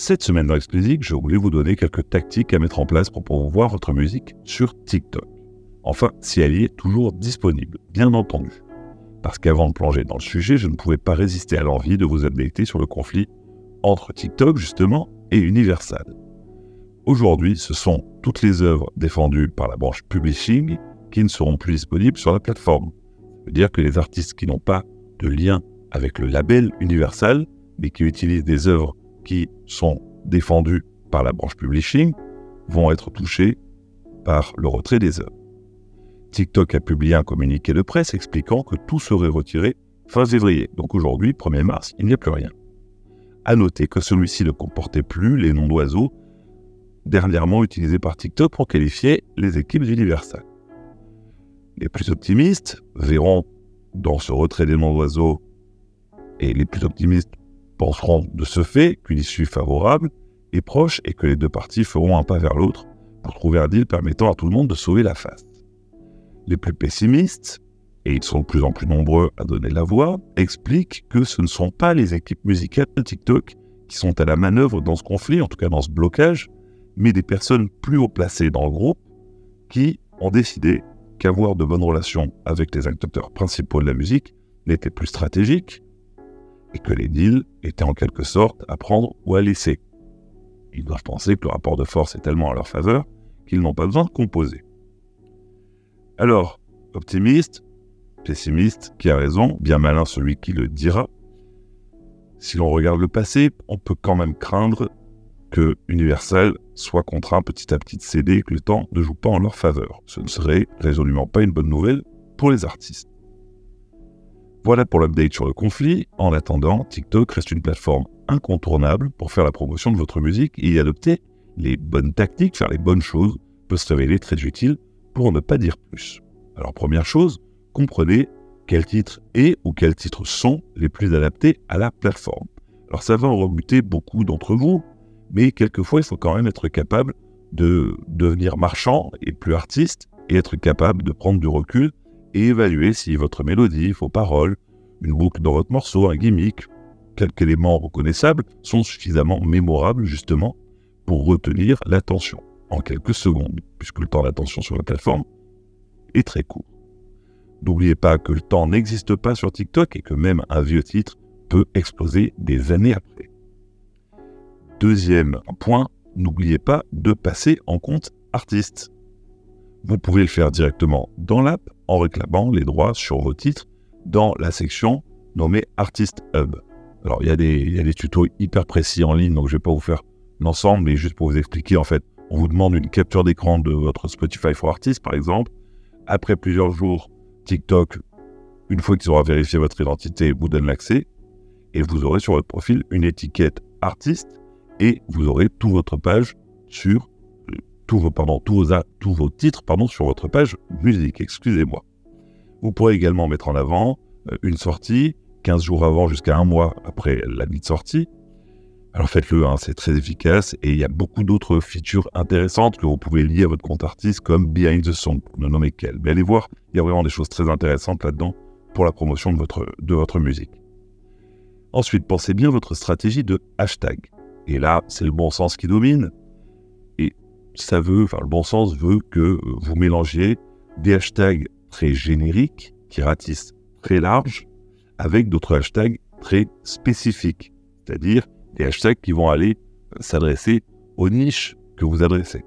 Cette semaine dans Exclusive, je voulais vous donner quelques tactiques à mettre en place pour pouvoir voir votre musique sur TikTok. Enfin, si elle y est toujours disponible, bien entendu. Parce qu'avant de plonger dans le sujet, je ne pouvais pas résister à l'envie de vous updater sur le conflit entre TikTok, justement, et Universal. Aujourd'hui, ce sont toutes les œuvres défendues par la branche publishing qui ne seront plus disponibles sur la plateforme. Ça veut dire que les artistes qui n'ont pas de lien avec le label Universal, mais qui utilisent des œuvres qui sont défendues par la branche publishing, vont être touchés par le retrait des œuvres. TikTok a publié un communiqué de presse expliquant que tout serait retiré fin février. Donc aujourd'hui, 1er mars, il n'y a plus rien. À noter que celui-ci ne comportait plus les noms d'oiseaux dernièrement utilisés par TikTok pour qualifier les équipes d'Universal. Les plus optimistes verront dans ce retrait des noms d'oiseaux et les plus optimistes penseront de ce fait qu'une issue favorable est proche et que les deux parties feront un pas vers l'autre pour trouver un deal permettant à tout le monde de sauver la face. Les plus pessimistes, et ils sont de plus en plus nombreux à donner la voix, expliquent que ce ne sont pas les équipes musicales de TikTok qui sont à la manœuvre dans ce conflit, en tout cas dans ce blocage, mais des personnes plus haut placées dans le groupe qui ont décidé qu'avoir de bonnes relations avec les acteurs principaux de la musique n'était plus stratégique et que les deals étaient en quelque sorte à prendre ou à laisser. Ils doivent penser que le rapport de force est tellement en leur faveur qu'ils n'ont pas besoin de composer. Alors, optimiste, pessimiste, qui a raison, bien malin celui qui le dira. Si l'on regarde le passé, on peut quand même craindre que Universal soit contraint petit à petit de céder et que le temps ne joue pas en leur faveur. Ce ne serait résolument pas une bonne nouvelle pour les artistes. Voilà pour l'update sur le conflit. En attendant, TikTok reste une plateforme incontournable pour faire la promotion de votre musique et y adopter les bonnes tactiques, faire les bonnes choses, peut se révéler très utile pour ne pas dire plus. Alors première chose, comprenez quels titres et ou quels titres sont les plus adaptés à la plateforme. Alors ça va en rebuter beaucoup d'entre vous, mais quelquefois il faut quand même être capable de devenir marchand et plus artiste et être capable de prendre du recul et évaluer si votre mélodie, vos paroles, une boucle dans votre morceau, un gimmick, quelques éléments reconnaissables sont suffisamment mémorables justement pour retenir l'attention en quelques secondes, puisque le temps d'attention sur la plateforme est très court. N'oubliez pas que le temps n'existe pas sur TikTok et que même un vieux titre peut exploser des années après. Deuxième point, n'oubliez pas de passer en compte artiste. Vous pouvez le faire directement dans l'app en réclamant les droits sur vos titres dans la section nommée Artist Hub. Alors, il y, a des, tutos hyper précis en ligne, donc je ne vais pas vous faire l'ensemble, mais juste pour vous expliquer, en fait, on vous demande une capture d'écran de votre Spotify for Artists, par exemple. Après plusieurs jours, TikTok, une fois qu'ils auront vérifié votre identité, vous donne l'accès. Et vous aurez sur votre profil une étiquette artiste et vous aurez toute votre page sur tous vos, titres pardon, sur votre page musique, excusez-moi. Vous pourrez également mettre en avant euh, une sortie 15 jours avant jusqu'à un mois après la de sortie. Alors faites-le, hein, c'est très efficace et il y a beaucoup d'autres features intéressantes que vous pouvez lier à votre compte artiste comme Behind the Song, pour ne nommer qu'elle. Mais allez voir, il y a vraiment des choses très intéressantes là-dedans pour la promotion de votre, de votre musique. Ensuite, pensez bien votre stratégie de hashtag. Et là, c'est le bon sens qui domine. Ça veut, enfin, le bon sens veut que euh, vous mélangiez des hashtags très génériques qui ratissent très large avec d'autres hashtags très spécifiques. C'est-à-dire des hashtags qui vont aller s'adresser aux niches que vous adressez.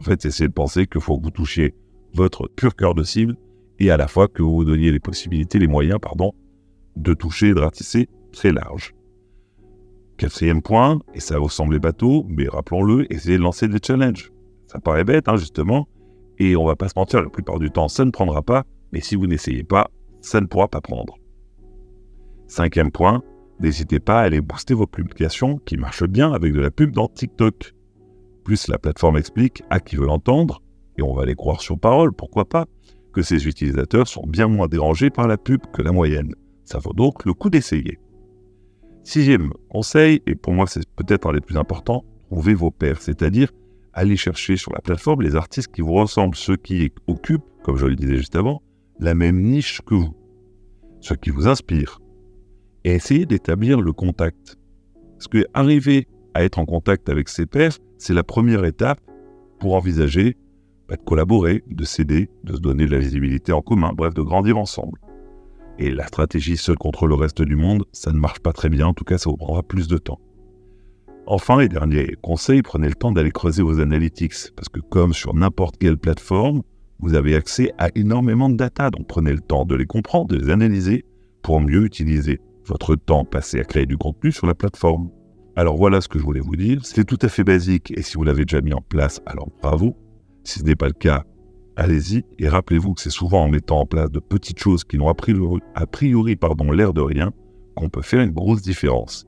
En fait, essayez de penser qu'il faut que vous touchiez votre pur cœur de cible et à la fois que vous vous donniez les possibilités, les moyens, pardon, de toucher et de ratisser très large. Quatrième point, et ça vous semble bateau, mais rappelons-le, essayez de lancer des challenges. Ça paraît bête, hein, justement, et on va pas se mentir, la plupart du temps, ça ne prendra pas, mais si vous n'essayez pas, ça ne pourra pas prendre. Cinquième point, n'hésitez pas à aller booster vos publications qui marchent bien avec de la pub dans TikTok. Plus la plateforme explique à qui veut l'entendre, et on va les croire sur parole, pourquoi pas, que ces utilisateurs sont bien moins dérangés par la pub que la moyenne. Ça vaut donc le coup d'essayer. Sixième conseil, et pour moi c'est peut-être un des plus importants, trouvez vos pairs, c'est-à-dire allez chercher sur la plateforme les artistes qui vous ressemblent, ceux qui occupent, comme je le disais juste avant, la même niche que vous, ceux qui vous inspirent, et essayez d'établir le contact. Parce que arriver à être en contact avec ses pairs, c'est la première étape pour envisager bah, de collaborer, de s'aider, de se donner de la visibilité en commun, bref, de grandir ensemble. Et la stratégie seule contre le reste du monde, ça ne marche pas très bien, en tout cas ça vous prendra plus de temps. Enfin, et dernier conseil, prenez le temps d'aller creuser vos analytics, parce que comme sur n'importe quelle plateforme, vous avez accès à énormément de data, donc prenez le temps de les comprendre, de les analyser, pour mieux utiliser votre temps passé à créer du contenu sur la plateforme. Alors voilà ce que je voulais vous dire, c'est tout à fait basique, et si vous l'avez déjà mis en place, alors bravo. Si ce n'est pas le cas, allez-y, et rappelez-vous que c'est souvent en mettant en place de petites choses qui n'ont a priori, l'air de rien qu'on peut faire une grosse différence.